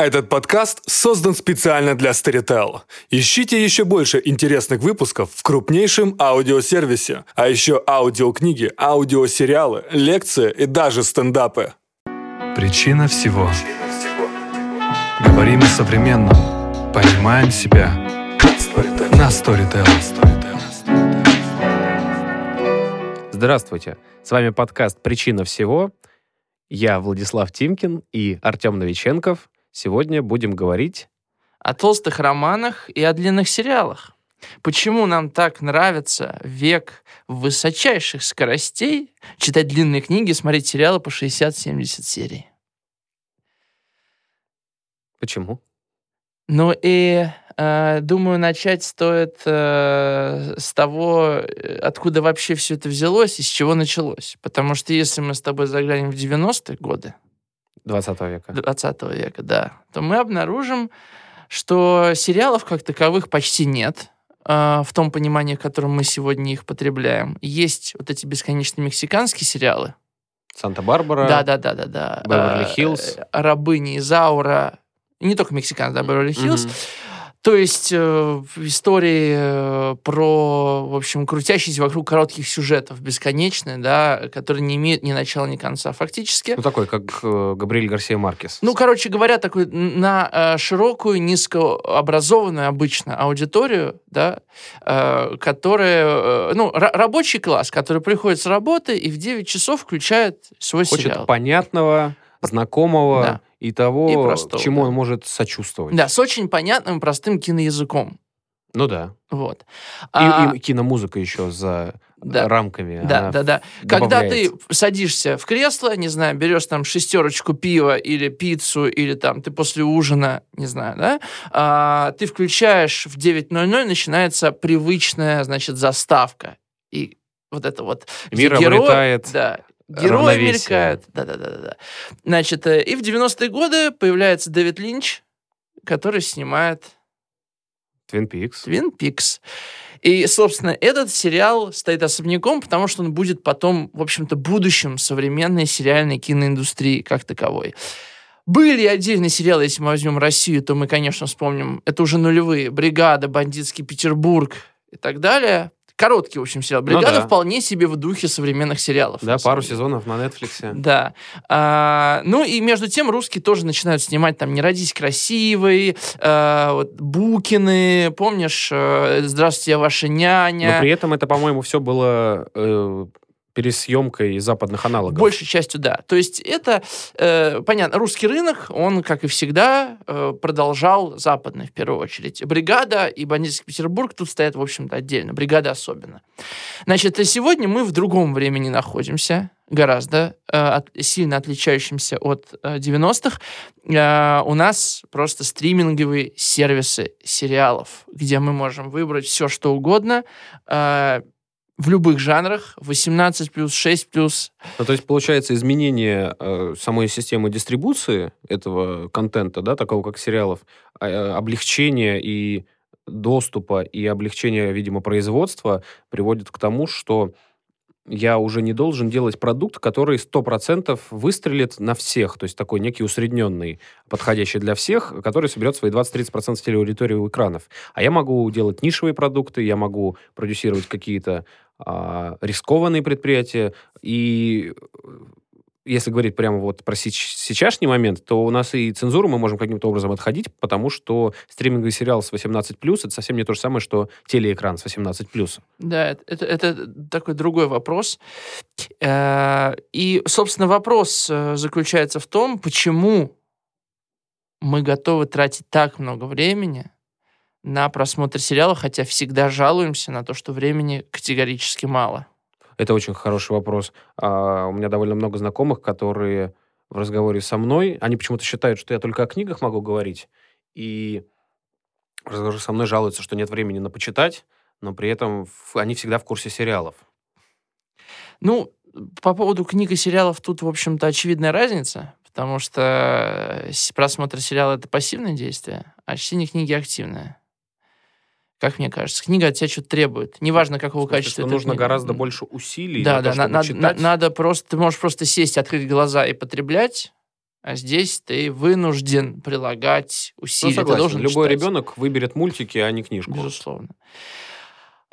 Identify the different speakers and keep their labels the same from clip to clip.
Speaker 1: Этот подкаст создан специально для Storytel. Ищите еще больше интересных выпусков в крупнейшем аудиосервисе, а еще аудиокниги, аудиосериалы, лекции и даже стендапы.
Speaker 2: Причина всего. Говорим о современном. Понимаем себя. На Storytel.
Speaker 3: Здравствуйте. С вами подкаст «Причина всего». Я Владислав Тимкин и Артем Новиченков – Сегодня будем говорить
Speaker 4: о толстых романах и о длинных сериалах. Почему нам так нравится век высочайших скоростей читать длинные книги, смотреть сериалы по 60-70 серий?
Speaker 3: Почему?
Speaker 4: Ну и э, думаю, начать стоит э, с того, откуда вообще все это взялось и с чего началось. Потому что если мы с тобой заглянем в 90-е годы,
Speaker 3: 20 века.
Speaker 4: 20 века, да. То мы обнаружим, что сериалов как таковых почти нет э, в том понимании, в котором мы сегодня их потребляем. Есть вот эти бесконечные мексиканские сериалы.
Speaker 3: Санта-Барбара.
Speaker 4: Да, да, да, да, да.
Speaker 3: Беверли-Хиллз.
Speaker 4: Э, Рабыни Изаура. И не только мексиканцы, да, Беверли-Хиллз. Mm-hmm. То есть э, истории э, про, в общем, крутящиеся вокруг коротких сюжетов, бесконечные, да, которые не имеют ни начала, ни конца фактически.
Speaker 3: Ну, такой, как э, Габриэль Гарсия Маркес.
Speaker 4: Ну, короче говоря, такой на э, широкую, низкообразованную обычно аудиторию, да, э, которая, э, ну, рабочий класс, который приходит с работы и в 9 часов включает свой
Speaker 3: Хочет
Speaker 4: сериал.
Speaker 3: понятного, знакомого, да и того, и простого, чему
Speaker 4: да.
Speaker 3: он может сочувствовать.
Speaker 4: Да, с очень понятным простым киноязыком.
Speaker 3: Ну да.
Speaker 4: Вот.
Speaker 3: И, а... и киномузыка еще за да. рамками.
Speaker 4: Да, да, да. Когда ты садишься в кресло, не знаю, берешь там шестерочку пива или пиццу, или там ты после ужина, не знаю, да, а, ты включаешь в 9.00, начинается привычная, значит, заставка. И вот это вот...
Speaker 3: Мир герой, обретает
Speaker 4: да, Герои мелькают. Да-да-да. Значит, э, и в 90-е годы появляется Дэвид Линч, который снимает...
Speaker 3: Твин Пикс.
Speaker 4: Твин Пикс. И, собственно, этот сериал стоит особняком, потому что он будет потом, в общем-то, будущим современной сериальной киноиндустрии как таковой. Были отдельные сериалы, если мы возьмем Россию, то мы, конечно, вспомним, это уже нулевые, «Бригада», «Бандитский Петербург» и так далее. Короткий, в общем, сериал. «Бригада» ну, да. вполне себе в духе современных сериалов.
Speaker 3: Да, пару сезонов на Netflix.
Speaker 4: Да. А, ну и между тем русские тоже начинают снимать там «Не родись красивой», а, вот, «Букины», помнишь, э, «Здравствуйте, я ваша няня».
Speaker 3: Но при этом это, по-моему, все было э, пересъемкой западных аналогов.
Speaker 4: Большей частью, да. То есть это, э, понятно, русский рынок, он, как и всегда, э, продолжал западный, в первую очередь. «Бригада» и «Бандитский Петербург» тут стоят, в общем-то, отдельно. «Бригада» особенно. Значит, сегодня мы в другом времени находимся, гораздо э, от, сильно отличающимся от э, 90-х. Э, у нас просто стриминговые сервисы сериалов, где мы можем выбрать все, что угодно, э, в любых жанрах, 18 плюс, 6 плюс.
Speaker 3: Ну, то есть, получается, изменение э, самой системы дистрибуции этого контента, да, такого как сериалов, э, облегчение и доступа и облегчение, видимо, производства приводит к тому, что я уже не должен делать продукт, который 100% выстрелит на всех, то есть такой некий усредненный, подходящий для всех, который соберет свои 20-30% телеаудитории у экранов. А я могу делать нишевые продукты, я могу продюсировать какие-то а, рискованные предприятия. И если говорить прямо вот про сейчасшний момент, то у нас и цензуру мы можем каким-то образом отходить, потому что стриминговый сериал с 18+, это совсем не то же самое, что телеэкран с 18+.
Speaker 4: Да, это, это такой другой вопрос. Э, и, собственно, вопрос э, заключается в том, почему мы готовы тратить так много времени на просмотр сериала, хотя всегда жалуемся на то, что времени категорически мало?
Speaker 3: Это очень хороший вопрос. А, у меня довольно много знакомых, которые в разговоре со мной, они почему-то считают, что я только о книгах могу говорить, и в разговоре со мной жалуются, что нет времени на почитать, но при этом они всегда в курсе сериалов.
Speaker 4: Ну, по поводу книг и сериалов тут, в общем-то, очевидная разница, потому что э, просмотр сериала — это пассивное действие, а чтение книги — активное как мне кажется. Книга от тебя что-то требует. Неважно, какого
Speaker 3: смысле,
Speaker 4: качества
Speaker 3: это нужно книга. гораздо больше усилий
Speaker 4: да,
Speaker 3: на
Speaker 4: да,
Speaker 3: то,
Speaker 4: надо,
Speaker 3: читать.
Speaker 4: надо просто, ты можешь просто сесть, открыть глаза и потреблять, А здесь ты вынужден прилагать
Speaker 3: Ну,
Speaker 4: усилия. ты
Speaker 3: согласен.
Speaker 4: должен
Speaker 3: Любой
Speaker 4: читать.
Speaker 3: ребенок выберет мультики, а не книжку.
Speaker 4: Безусловно.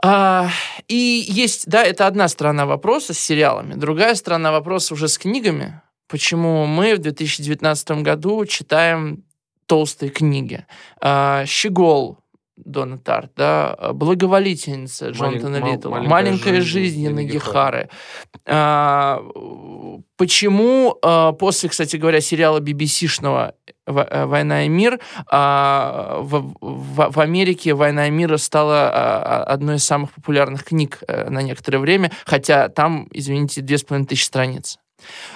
Speaker 4: А, и есть, да, это одна сторона вопроса с сериалами. Другая сторона вопроса уже с книгами. Почему мы в 2019 году читаем толстые книги? А, «Щегол» Дона Тарт, да, «Благоволительница» Джонатана
Speaker 3: мал-
Speaker 4: Литтла,
Speaker 3: «Маленькая
Speaker 4: «Маленькая
Speaker 3: жизнь»
Speaker 4: жизнь»
Speaker 3: Янги
Speaker 4: Янги Хары. А, Почему а, после, кстати говоря, сериала BBC-шного «Во- э, «Война и мир» а, в, в- в Америке «Война и мир» стала а, одной из самых популярных книг э, на некоторое время, хотя там, извините, две с половиной тысячи страниц.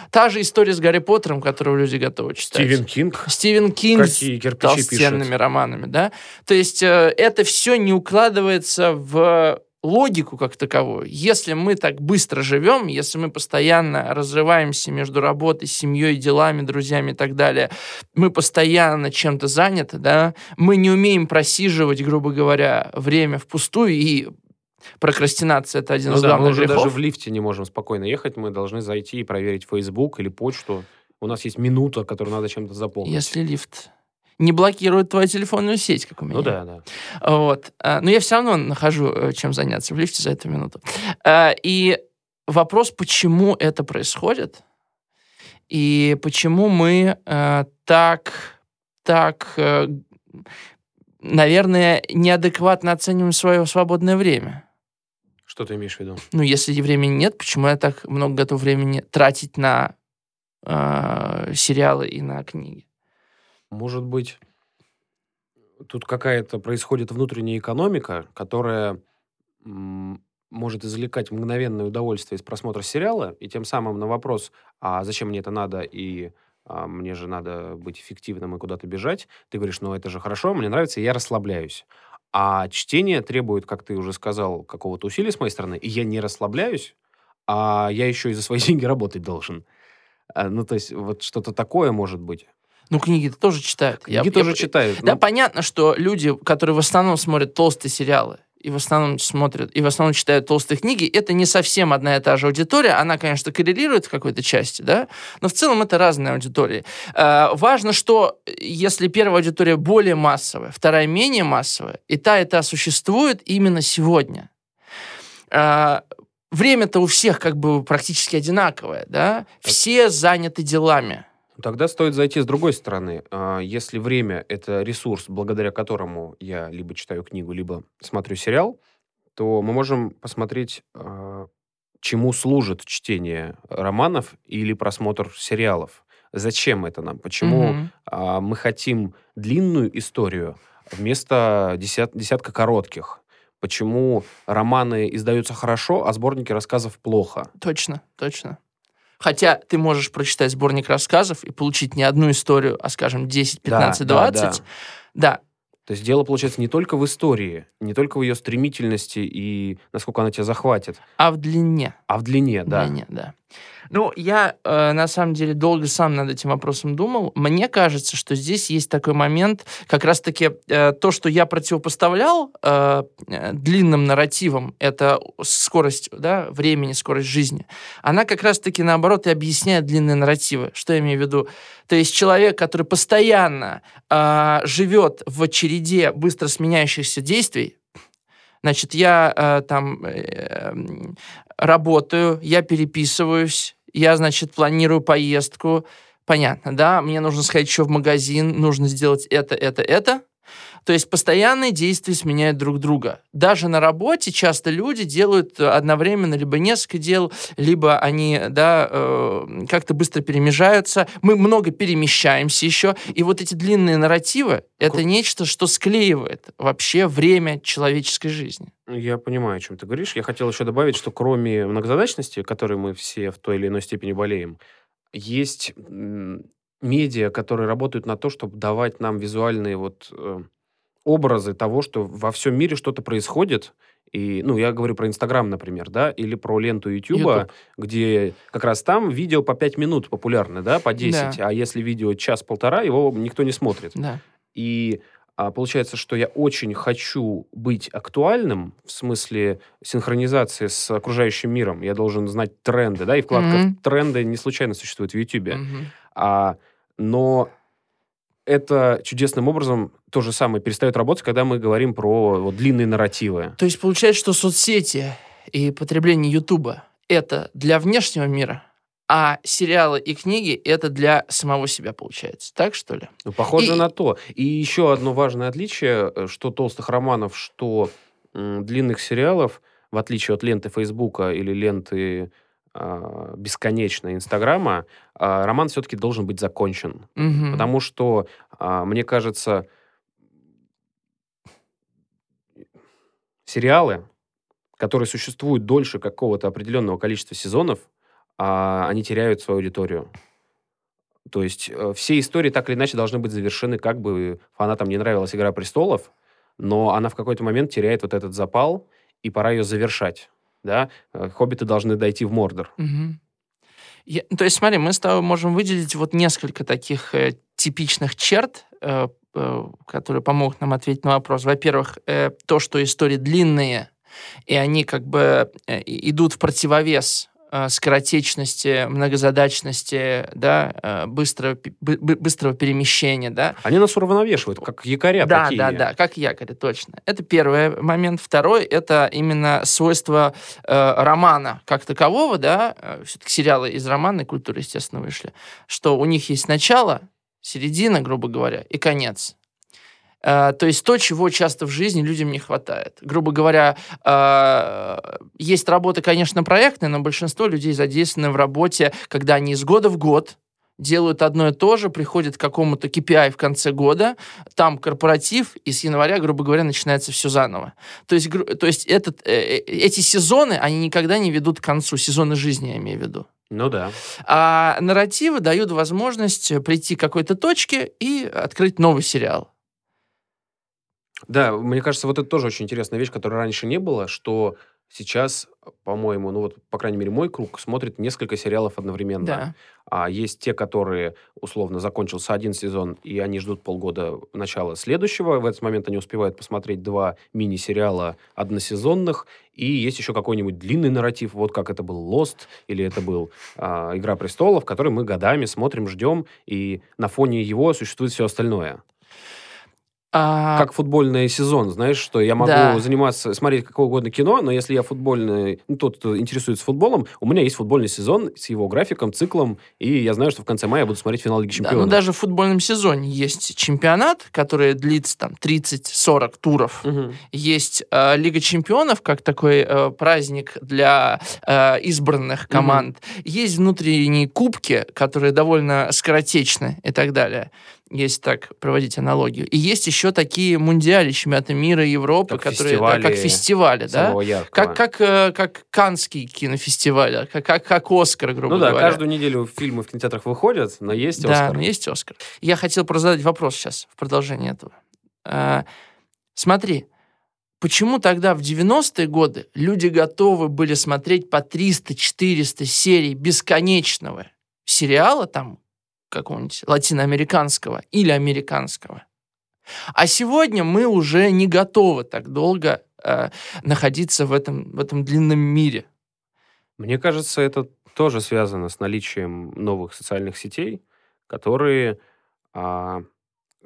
Speaker 4: Та же история с Гарри Поттером, которую люди готовы читать.
Speaker 3: Стивен Кинг.
Speaker 4: Стивен Кинг с
Speaker 3: Какие кирпичи
Speaker 4: толстенными
Speaker 3: пишет.
Speaker 4: романами, да? То есть э, это все не укладывается в логику как таковую. Если мы так быстро живем, если мы постоянно разрываемся между работой, семьей, делами, друзьями и так далее, мы постоянно чем-то заняты, да, мы не умеем просиживать, грубо говоря, время впустую, и прокрастинация — это один
Speaker 3: Ну
Speaker 4: из
Speaker 3: да, мы
Speaker 4: главных
Speaker 3: уже
Speaker 4: грехов.
Speaker 3: даже в лифте не можем спокойно ехать, мы должны зайти и проверить Facebook или почту. У нас есть минута, которую надо чем-то заполнить.
Speaker 4: Если лифт не блокирует твою телефонную сеть, как у меня.
Speaker 3: Ну да, да.
Speaker 4: Вот. А, Но я все равно нахожу, э, чем заняться в лифте за эту минуту. А, И вопрос, почему это происходит, и почему мы э, так, так, э, наверное, неадекватно оцениваем свое свободное время.
Speaker 3: Что ты имеешь в виду?
Speaker 4: Ну, если времени нет, почему я так много готов времени тратить на э, сериалы и на книги?
Speaker 3: Может быть, тут какая-то происходит внутренняя экономика, которая может извлекать мгновенное удовольствие из просмотра сериала, и тем самым на вопрос, а зачем мне это надо, и а, мне же надо быть эффективным и куда-то бежать, ты говоришь, ну это же хорошо, мне нравится, и я расслабляюсь. А чтение требует, как ты уже сказал, какого-то усилия с моей стороны, и я не расслабляюсь, а я еще и за свои деньги работать должен. А, Ну, то есть, вот что-то такое может быть.
Speaker 4: Ну, книги-то тоже читают. Я-
Speaker 3: Книги тоже
Speaker 4: я-
Speaker 3: читают.
Speaker 4: Да,
Speaker 3: ну,
Speaker 4: понятно, что люди, которые в основном смотрят толстые сериалы, и в основном смотрят, и в основном читают толстые книги, это не совсем одна и та же аудитория. Она, конечно, коррелирует в какой-то части, да, но в целом это разные аудитории. Э, важно, что если первая аудитория более массовая, вторая менее массовая, и та, и та существует именно сегодня. Э, время-то у всех как бы практически одинаковое, да, все заняты делами.
Speaker 3: Тогда стоит зайти с другой стороны. А, Если время — это ресурс, благодаря которому я либо читаю книгу, либо смотрю сериал, то мы можем посмотреть, а, чему служит чтение романов или просмотр сериалов. Зачем это нам? Почему а, мы хотим длинную историю вместо десят- десятка коротких? Почему романы издаются хорошо, а сборники рассказов плохо?
Speaker 4: Точно, точно. Хотя ты можешь прочитать сборник рассказов и получить не одну историю, а, скажем, 10, 15,
Speaker 3: Да, да,
Speaker 4: 20. Да,
Speaker 3: То есть дело, получается, не только в истории, не только в ее стремительности и насколько она тебя захватит,
Speaker 4: а в длине.
Speaker 3: а в длине, да.
Speaker 4: Длине, да. Ну, я э, на самом деле долго сам над этим вопросом думал. Мне кажется, что здесь есть такой момент, как раз-таки э, то, что я противопоставлял э, длинным нарративам, это скорость да, времени, скорость жизни, она как раз-таки наоборот и объясняет длинные нарративы. Что я имею в виду? То есть человек, который постоянно э, живет в череде быстро сменяющихся действий, Значит, я э, там э, работаю, я переписываюсь, я, значит, планирую поездку. Понятно, да? Мне нужно сходить еще в магазин, нужно сделать это, это, это. То есть постоянные действия сменяют друг друга. Даже на работе часто люди делают одновременно либо несколько дел, либо они да, э, как-то быстро перемежаются. Мы много перемещаемся еще. И вот эти длинные нарративы — это нечто, что склеивает вообще время человеческой жизни.
Speaker 3: Я понимаю, о чем ты говоришь. Я хотел еще добавить, что кроме многозадачности, которой мы все в той или иной степени болеем, есть медиа, которые работают на то, чтобы давать нам визуальные вот э, образы того, что во всем мире что-то происходит. И, ну, я говорю про Инстаграм, например, да, или про ленту Ютуба, где как раз там видео по 5 минут популярны, да, по 10. А если видео час-полтора, его никто не смотрит.
Speaker 4: Да.
Speaker 3: И а, получается, что я очень хочу быть актуальным в смысле синхронизации с окружающим миром. Я должен знать тренды, да, и вкладка в тренды не случайно существует в Ютубе.
Speaker 4: Мгм.
Speaker 3: А Но это чудесным образом то же самое перестает работать, когда мы говорим про вот, длинные нарративы.
Speaker 4: То есть получается, что соцсети и потребление Ютуба это для внешнего мира, а сериалы и книги это для самого себя получается. Так что ли?
Speaker 3: Ну, похоже
Speaker 4: И-
Speaker 3: на то. И еще одно важное отличие, э, что толстых романов, что длинных сериалов, в отличие от ленты Фейсбука или ленты а, бесконечной Инстаграма, а, роман все-таки должен быть закончен.
Speaker 4: Мгм.
Speaker 3: Потому что, а, мне кажется, сериалы, которые существуют дольше какого-то определенного количества сезонов, а, они теряют свою аудиторию. То есть э, все истории так или иначе должны быть завершены, как бы фанатам не нравилась «Игра престолов», но она в какой-то момент теряет вот этот запал, и пора ее завершать. Да? Э, Хоббиты должны дойти в Мордор.
Speaker 4: Мгм. Я- то есть, смотри, мы с тобой можем выделить вот несколько таких э, типичных черт, э, э, которые помогут нам ответить на вопрос. Во-первых, э, то, что истории длинные, и они как бы э, идут в противовес скоротечности, многозадачности, да, э, быстрого, быстрого перемещения, да,
Speaker 3: Они нас уравновешивают, как якоря
Speaker 4: да,
Speaker 3: такие.
Speaker 4: да, да, как якорь, точно. Это первый момент. Второй — это именно свойство э, романа как такового, да, все-таки сериалы из романной культуры, естественно, вышли, что у них есть начало, середина, грубо говоря, и конец. Э, то есть то, чего часто в жизни людям не хватает. Грубо говоря, э, есть работа, конечно, проектная, но большинство людей задействованы в работе, когда они из года в год делают одно и то же, приходят к какому-то KPI в конце года, там корпоратив, и с января, грубо говоря, начинается все заново. То есть, то есть этот, э, эти сезоны, они никогда не ведут к концу, сезоны жизни я имею в виду.
Speaker 3: Ну да.
Speaker 4: А нарративы дают возможность прийти к какой-то точке и открыть новый сериал.
Speaker 3: Да, мне кажется, вот это тоже очень интересная вещь, которой раньше не было, что сейчас, по-моему, ну вот, по крайней мере, мой круг смотрит несколько сериалов одновременно.
Speaker 4: Да.
Speaker 3: А есть те, которые, условно, закончился один сезон, и они ждут полгода начала следующего. В этот момент они успевают посмотреть два мини-сериала односезонных. И есть еще какой-нибудь длинный нарратив, вот как это был Lost, или это был а, Игра престолов, который мы годами смотрим, ждем, и на фоне его существует все остальное.
Speaker 4: А,
Speaker 3: Как футбольный сезон, знаешь, что я могу
Speaker 4: Да.
Speaker 3: заниматься, смотреть какое угодно кино, но если я футбольный, ну, тот, кто интересуется футболом, у меня есть футбольный сезон с его графиком, циклом, и я знаю, что в конце мая я буду смотреть финал Лиги
Speaker 4: Да,
Speaker 3: Чемпионов.
Speaker 4: ну даже в футбольном сезоне есть чемпионат, который длится там 30-40 туров.
Speaker 3: Мгм.
Speaker 4: Есть э, Лига чемпионов, как такой э, праздник для э, избранных команд. Есть внутренние кубки, которые довольно скоротечны и так далее. Есть так проводить аналогию. И есть еще такие мундиали, чемпионаты мира и Европы,
Speaker 3: Как
Speaker 4: которые да, как
Speaker 3: фестивали
Speaker 4: фестивали, да?
Speaker 3: Яркого.
Speaker 4: Как, как, э, как Канский кинофестиваль, а, как, как, как Оскар, грубо
Speaker 3: ну да,
Speaker 4: говоря.
Speaker 3: каждую неделю фильмы в кинотеатрах выходят, но есть
Speaker 4: Да,
Speaker 3: Оскар.
Speaker 4: но есть Оскар. Я хотел просто задать вопрос сейчас в продолжение этого. А, смотри, почему тогда в 90-е годы люди готовы были смотреть по 300-400 серий бесконечного сериала там какого-нибудь латиноамериканского или американского? А сегодня мы уже не готовы так долго э, находиться в этом, в этом длинном мире.
Speaker 3: Мне кажется, это тоже связано с наличием новых социальных сетей, которые а,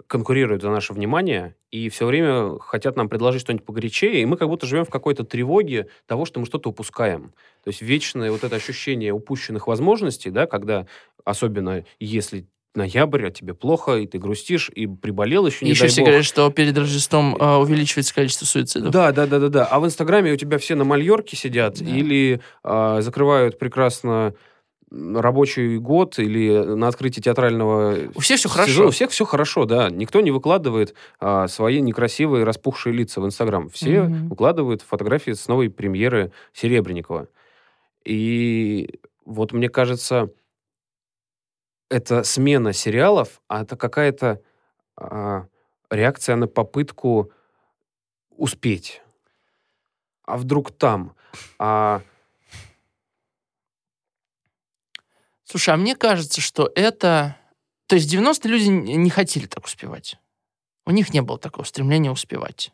Speaker 3: конкурируют за наше внимание и все время хотят нам предложить что-нибудь погорячее, и мы как будто живем в какой-то тревоге того, что мы что-то упускаем. То есть вечное вот это ощущение упущенных возможностей, да, когда, особенно если ноябрь, а тебе плохо, и ты грустишь, и приболел еще, не
Speaker 4: еще все
Speaker 3: бог.
Speaker 4: говорят, что перед Рождеством э, увеличивается количество суицидов.
Speaker 3: Да, да, да, да, да. А в Инстаграме у тебя все на Мальорке сидят
Speaker 4: Да.
Speaker 3: или а, закрывают прекрасно рабочий год или на открытии театрального
Speaker 4: У всех все
Speaker 3: сезона.
Speaker 4: хорошо.
Speaker 3: У всех все хорошо, да. Никто не выкладывает а, свои некрасивые распухшие лица в Инстаграм. Все
Speaker 4: Мгм.
Speaker 3: выкладывают фотографии с новой премьеры Серебренникова. И вот мне кажется, это смена сериалов, а это какая-то а, реакция на попытку успеть. А вдруг там? А,
Speaker 4: Слушай, а мне кажется, что это... То есть в 90-е люди не хотели так успевать. У них не было такого стремления успевать.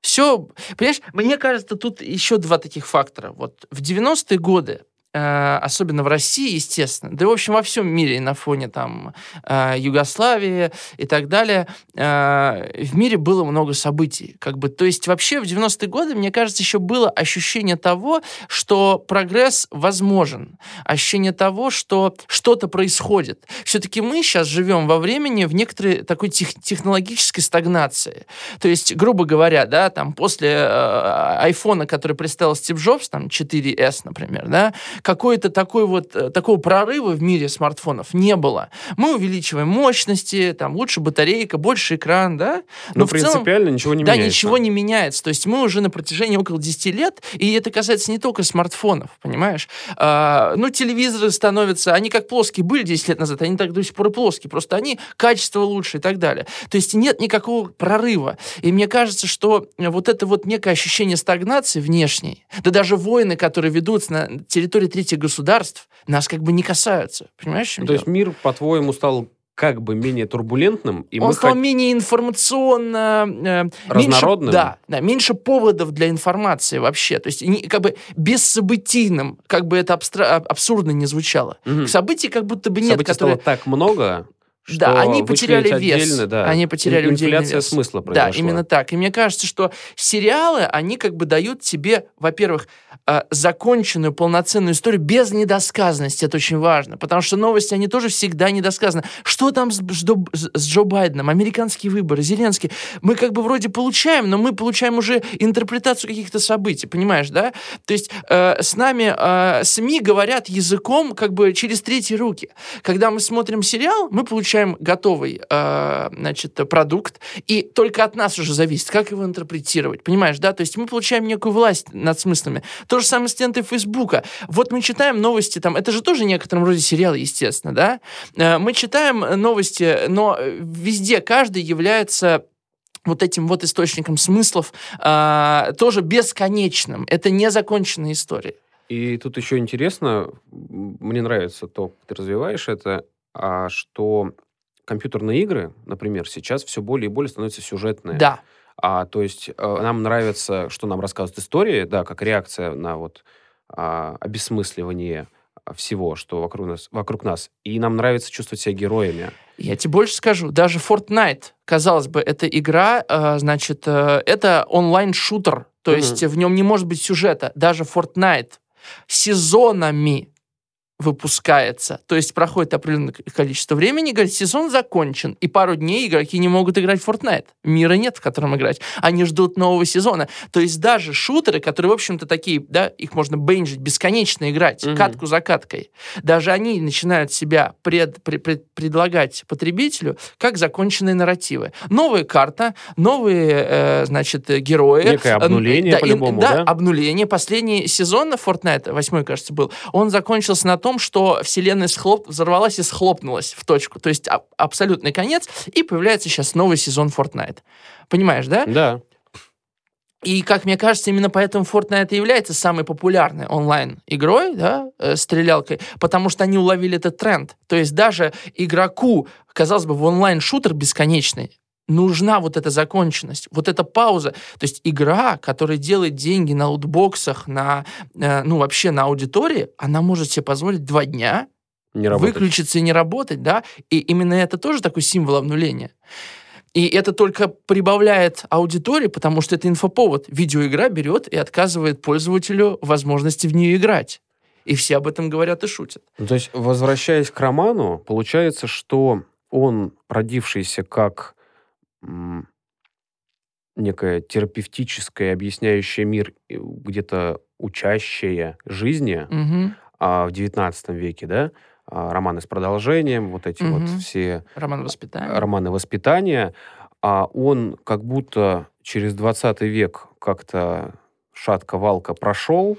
Speaker 4: Все, понимаешь, мне кажется, тут еще два таких фактора. Вот в 90-е годы особенно в России, естественно, да и, в общем, во всем мире, на фоне там э, Югославии и так далее, э, в мире было много событий. Как бы, то есть вообще в 90-е годы, мне кажется, еще было ощущение того, что прогресс возможен, ощущение того, что что-то происходит. Все-таки мы сейчас живем во времени в некоторой такой тех, технологической стагнации. То есть, грубо говоря, да, там после э, айфона, который представил Стив Джобс, там 4S, например, да, какой-то такой вот, э, такого прорыва в мире смартфонов не было. Мы увеличиваем мощности, там лучше батарейка, больше экран, да.
Speaker 3: Но, Но принципиально целом, ничего не
Speaker 4: да,
Speaker 3: меняется.
Speaker 4: Да, ничего не меняется. То есть мы уже на протяжении около 10 лет, и это касается не только смартфонов, понимаешь? А, ну, телевизоры становятся, они как плоские были 10 лет назад, они так до сих пор и плоские, просто они качество лучше и так далее. То есть нет никакого прорыва. И мне кажется, что вот это вот некое ощущение стагнации внешней, да даже войны, которые ведутся на территории третьих государств, нас как бы не касаются. Понимаешь,
Speaker 3: То
Speaker 4: дело?
Speaker 3: есть мир, по-твоему, стал как бы менее турбулентным, и
Speaker 4: Он
Speaker 3: мы
Speaker 4: стал
Speaker 3: хот-
Speaker 4: менее информационно... э,
Speaker 3: Разнородным?
Speaker 4: Меньше, да, да, меньше поводов для информации вообще. То есть не, как бы бессобытийным, как бы это абстра- абсурдно не звучало.
Speaker 3: Мгм.
Speaker 4: Событий как будто бы нет,
Speaker 3: событий
Speaker 4: которые...
Speaker 3: стало так много, что
Speaker 4: Да, они потеряли вес.
Speaker 3: отдельно, да,
Speaker 4: Они потеряли
Speaker 3: ин- инфляция
Speaker 4: вес.
Speaker 3: смысла
Speaker 4: Да,
Speaker 3: произошла.
Speaker 4: именно так. И мне кажется, что сериалы, они как бы дают тебе, во-первых, э, законченную, полноценную историю без недосказанности. Это очень важно. Потому что новости, они тоже всегда недосказаны. Что там с, с Джо- с Джо Байденом? Американские выборы, Зеленский. Мы как бы вроде получаем, но мы получаем уже интерпретацию каких-то событий, понимаешь, да? То есть э, с нами э, СМИ говорят языком как бы через третьи руки. Когда мы смотрим сериал, мы получаем готовый э, значит, продукт, и только от нас уже зависит, как его интерпретировать, понимаешь, да? То есть мы получаем некую власть над смыслами. То же самое с лентой Фейсбука. Вот мы читаем новости там, это же тоже в некотором роде сериал, естественно, да? Э, Мы читаем новости, но везде каждый является вот этим вот источником смыслов э, тоже бесконечным. Это незаконченная история.
Speaker 3: И тут еще интересно, мне нравится то, как ты развиваешь это, что компьютерные игры, например, сейчас все более и более становятся сюжетные.
Speaker 4: Да.
Speaker 3: А, то есть э, нам нравится, что нам рассказывают истории, да, как реакция на вот а, обесмысливание всего, что вокруг нас, вокруг нас. И нам нравится чувствовать себя героями.
Speaker 4: Я тебе больше скажу, даже Fortnite, казалось бы, это игра, э, значит, э, это онлайн-шутер, то
Speaker 3: Мгм.
Speaker 4: есть в нем не может быть сюжета. Даже Fortnite сезонами выпускается, то есть проходит определенное количество времени, говорит, сезон закончен, и пару дней игроки не могут играть в Fortnite. Мира нет, в котором играть. Они ждут нового сезона. То есть даже шутеры, которые, в общем-то, такие, да, их можно бенжить, бесконечно играть,
Speaker 3: Мгм.
Speaker 4: катку за каткой, даже они начинают себя пред- пред- пред- предлагать потребителю как законченные нарративы. Новая карта, новые, э, значит, э, герои.
Speaker 3: Некое
Speaker 4: Э,
Speaker 3: обнуление
Speaker 4: да, и-
Speaker 3: по-любому, да?
Speaker 4: обнуление. Последний сезон Fortnite, восьмой, кажется, был, он закончился на том, что вселенная схлоп... взорвалась и схлопнулась в точку. То есть а- абсолютный конец, и появляется сейчас новый сезон Fortnite. Понимаешь, да?
Speaker 3: Да.
Speaker 4: И, как мне кажется, именно поэтому Fortnite является самой популярной онлайн-игрой, да, э, стрелялкой, потому что они уловили этот тренд. То есть даже игроку, казалось бы, в онлайн-шутер бесконечный, нужна вот эта законченность, вот эта пауза. То есть игра, которая делает деньги на лутбоксах, на, э, ну, вообще на аудитории, она может себе позволить два дня
Speaker 3: Не
Speaker 4: выключиться и не работать, да, и именно это тоже такой символ обнуления. И это только прибавляет аудитории, потому что это инфоповод. Видеоигра берет и отказывает пользователю возможности в нее играть. И все об этом говорят и шутят.
Speaker 3: Ну, То есть, возвращаясь к роману, получается, что он, родившийся как некое терапевтическое, объясняющее мир, э, где-то учащее жизни
Speaker 4: Мгм.
Speaker 3: а, в XIX веке, да, а, романы с продолжением, вот эти вот
Speaker 4: Мгм.
Speaker 3: все
Speaker 4: Роман воспитания.
Speaker 3: романы воспитания, а он как будто через 20 век как-то шатко-валко прошел.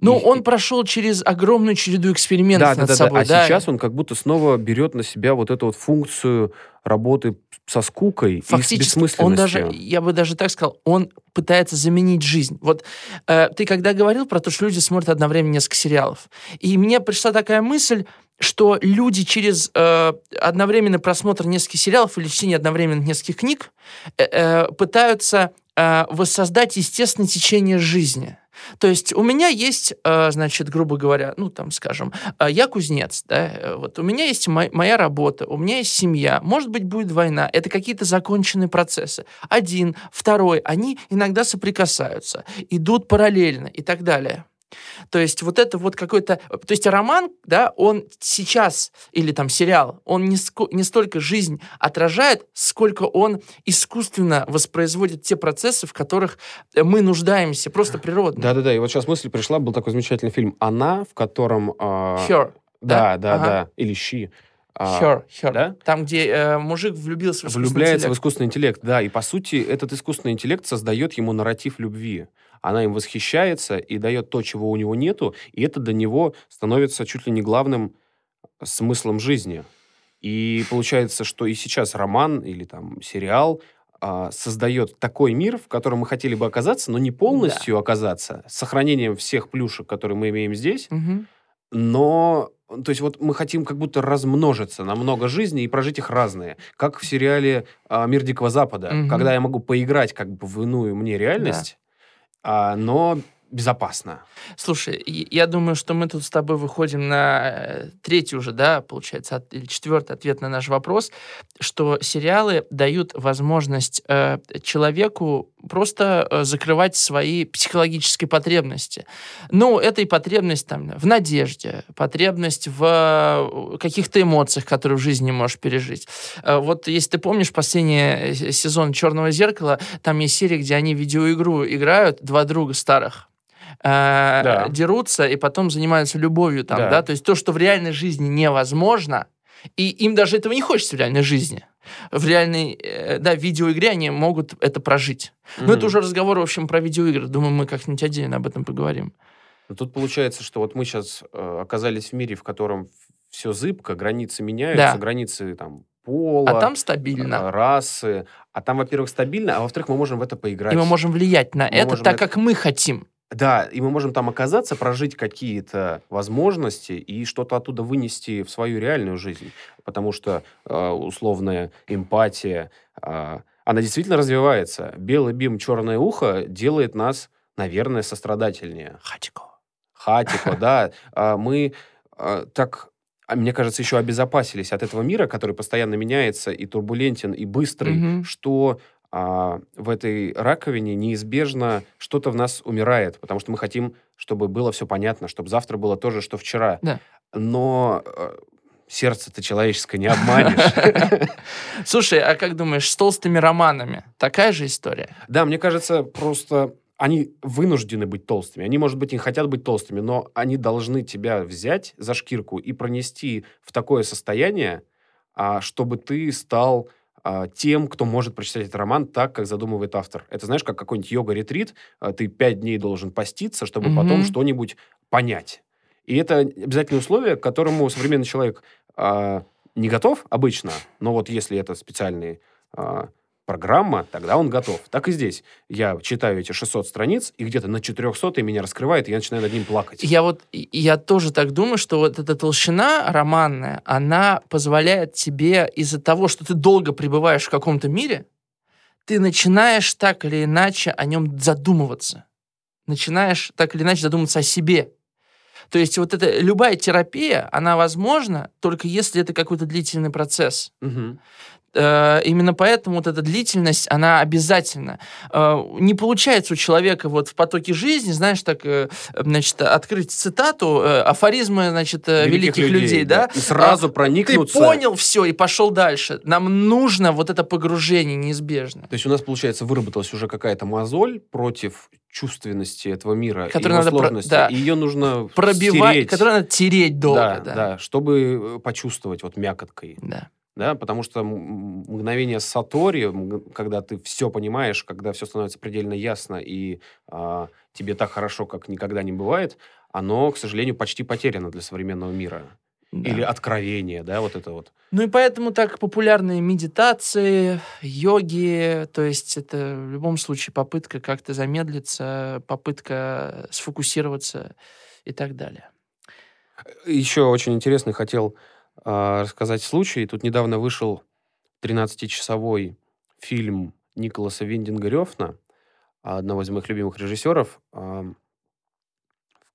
Speaker 4: Ну,
Speaker 3: И-
Speaker 4: он прошел через огромную череду экспериментов
Speaker 3: да, да,
Speaker 4: над
Speaker 3: да, да.
Speaker 4: собой.
Speaker 3: А
Speaker 4: да.
Speaker 3: сейчас он как будто снова берет на себя вот эту вот функцию работы со скукой и с
Speaker 4: Фактически, он
Speaker 3: бессмысленностью.
Speaker 4: даже, я бы даже так сказал, он пытается заменить жизнь. Вот э, ты когда говорил про то, что люди смотрят одновременно несколько сериалов, и мне пришла такая мысль, что люди через э, одновременный просмотр нескольких сериалов или чтение одновременно нескольких книг э, э, пытаются э, воссоздать естественное течение жизни. То есть у меня есть, э, значит, грубо говоря, ну, там, скажем, э, я кузнец, да, э, вот у меня есть мо- моя работа, у меня есть семья, может быть, будет война, это какие-то законченные процессы. Один, второй, они иногда соприкасаются, идут параллельно и так далее. То есть вот это вот какой-то... То есть роман, да, он сейчас, или там сериал, он не, ско- не столько жизнь отражает, сколько он искусственно воспроизводит те процессы, в которых э, мы нуждаемся, просто природно.
Speaker 3: Да-да-да, и вот сейчас мысль пришла, был такой замечательный фильм «Она», в котором... а,
Speaker 4: Her.
Speaker 3: Да,
Speaker 4: да?
Speaker 3: да,
Speaker 4: Ага.
Speaker 3: да. Или «Щи». А,
Speaker 4: Her, her.
Speaker 3: да?
Speaker 4: Там, где э, мужик влюбился в искусственный
Speaker 3: Влюбляется в
Speaker 4: интеллект.
Speaker 3: искусственный интеллект, да. И, по сути, этот искусственный интеллект создает ему нарратив любви. Она им восхищается и дает то, чего у него нету, и это для него становится чуть ли не главным смыслом жизни. И получается, что и сейчас роман или там сериал а, создает такой мир, в котором мы хотели бы оказаться, но не полностью оказаться, с сохранением всех плюшек, которые мы имеем здесь,
Speaker 4: Мгм.
Speaker 3: но, то есть вот мы хотим как будто размножиться на много жизней и прожить их разные. Как в сериале а, «Мир Дикого Запада»,
Speaker 4: Мгм.
Speaker 3: когда я могу поиграть как бы в иную мне реальность, а, но безопасно.
Speaker 4: Слушай, я думаю, что мы тут с тобой выходим на э, третий уже, да, получается, или четвертый ответ на наш вопрос, что сериалы дают возможность э, человеку просто э, закрывать свои психологические потребности. Ну, это и потребность там в надежде, потребность в э, каких-то эмоциях, которые в жизни можешь пережить. Э, Вот если ты помнишь последний э, сезон «Черного зеркала», там есть серия, где они в видеоигру играют, два друга старых, э,
Speaker 3: Да.
Speaker 4: дерутся и потом занимаются любовью там,
Speaker 3: Да.
Speaker 4: да. То есть то, что в реальной жизни невозможно, и им даже этого не хочется в реальной жизни. В реальной, э, да, видеоигре они могут это прожить. Но
Speaker 3: Мгм.
Speaker 4: это уже разговор, в общем, про видеоигры. Думаю, мы как-нибудь отдельно об этом поговорим.
Speaker 3: Но тут получается, что вот мы сейчас оказались в мире, в котором все зыбко, границы меняются,
Speaker 4: Да.
Speaker 3: границы там пола,
Speaker 4: А там стабильно.
Speaker 3: а, расы. А там, во-первых, стабильно, а во-вторых, мы можем в это поиграть.
Speaker 4: И мы можем влиять на
Speaker 3: Мы
Speaker 4: это так,
Speaker 3: это-
Speaker 4: как мы хотим.
Speaker 3: Да, и мы можем там оказаться, прожить какие-то возможности и что-то оттуда вынести в свою реальную жизнь. Потому что э, условная эмпатия, э, она действительно развивается. Белый бим, черное ухо делает нас, наверное, сострадательнее.
Speaker 4: Хатико.
Speaker 3: Хатико, да. А, Мы так, мне кажется, еще обезопасились от этого мира, который постоянно меняется и турбулентен, и быстрый, что а, в этой раковине неизбежно что-то в нас умирает, потому что мы хотим, чтобы было все понятно, чтобы завтра было то же, что вчера.
Speaker 4: Да.
Speaker 3: Но э, сердце-то человеческое не обманешь.
Speaker 4: Слушай, а как думаешь, с толстыми романами такая же история?
Speaker 3: Да, мне кажется, просто они вынуждены быть толстыми. Они, может быть, не хотят быть толстыми, но они должны тебя взять за шкирку и пронести в такое состояние, а, чтобы ты стал тем, кто может прочитать этот роман так, как задумывает автор. Это знаешь, как какой-нибудь йога-ретрит. а, Ты пять дней должен поститься, чтобы потом
Speaker 4: Мгм.
Speaker 3: что-нибудь понять. И это обязательное условие, к которому современный человек а, не готов обычно, но вот если это специальный а, программа, тогда он готов. Так и здесь. Я читаю эти 600 страниц, и где-то на 400 меня раскрывает, и я начинаю над ним плакать.
Speaker 4: Я вот, я тоже так думаю, что вот эта толщина романная, она позволяет тебе из-за того, что ты долго пребываешь в каком-то мире, ты начинаешь так или иначе о нем задумываться. Начинаешь так или иначе задумываться о себе. То есть вот эта любая терапия, она возможна только если это какой-то длительный процесс.
Speaker 3: Мгм.
Speaker 4: Э, именно поэтому вот эта длительность, она обязательна. Э, не получается у человека вот в потоке жизни, знаешь, так, э, значит, открыть цитату, афоризмы, значит, э, великих, людей, да?
Speaker 3: И сразу
Speaker 4: А,
Speaker 3: проникнуться.
Speaker 4: Ты понял все и пошел дальше. Нам нужно вот это погружение неизбежно.
Speaker 3: То есть у нас, получается, выработалась уже какая-то мозоль против чувственности этого мира
Speaker 4: Которую
Speaker 3: его
Speaker 4: надо про-
Speaker 3: сложности.
Speaker 4: да.
Speaker 3: И ее нужно
Speaker 4: Пробивать,
Speaker 3: стереть.
Speaker 4: которое надо тереть долго.
Speaker 3: да,
Speaker 4: Да,
Speaker 3: да, чтобы почувствовать вот мякоткой.
Speaker 4: Да.
Speaker 3: Да, потому что мгновение сатори, когда ты все понимаешь, когда все становится предельно ясно и а, тебе так хорошо, как никогда не бывает, оно, к сожалению, почти потеряно для современного мира.
Speaker 4: Да.
Speaker 3: Или откровение, да, вот это вот.
Speaker 4: Ну и поэтому так популярны медитации, йоги, то есть это в любом случае попытка как-то замедлиться, попытка сфокусироваться и так далее.
Speaker 3: Еще очень интересный хотел рассказать случай. Тут недавно вышел 13-часовой фильм Николаса Виндинга Рёфна, одного из моих любимых режиссеров. А,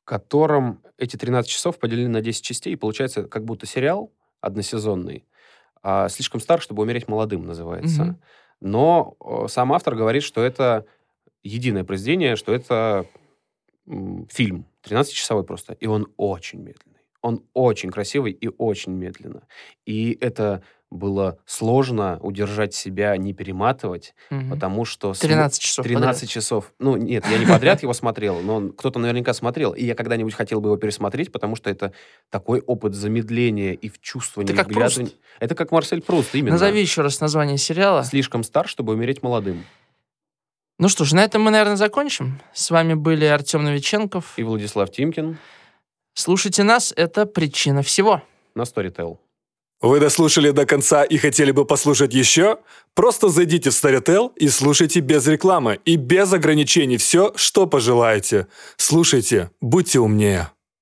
Speaker 3: в котором эти 13 часов поделены на 10 частей, и получается как будто сериал односезонный, а «Слишком стар, чтобы умереть молодым» называется.
Speaker 4: Мгм.
Speaker 3: Но сам автор говорит, что это единое произведение, что это фильм, 13-часовой просто, и он очень медленный. Он очень красивый и очень медленно. И это было сложно удержать себя, не перематывать,
Speaker 4: Мгм.
Speaker 3: потому что... см-
Speaker 4: 13 часов
Speaker 3: 13 часов. Ну, нет, я не подряд его смотрел, но он- кто-то наверняка смотрел. И я когда-нибудь хотел бы его пересмотреть, потому что это такой опот замедления и вчувствования.
Speaker 4: Это как. Пруст.
Speaker 3: Это как Марсель Пруст, именно.
Speaker 4: Назови еще раз название сериала.
Speaker 3: Слишком стар, чтобы умереть молодым.
Speaker 4: Ну что ж, на этом мы, наверное, закончим. С вами были Артем Новиченков.
Speaker 3: И Владислав Тимкин
Speaker 4: Слушайте нас, это причина всего.
Speaker 3: на Storytel.
Speaker 1: Вы дослушали до конца и хотели бы послушать еще? Просто зайдите в Storytel и слушайте без рекламы и без ограничений все, что пожелаете. Слушайте, будьте умнее.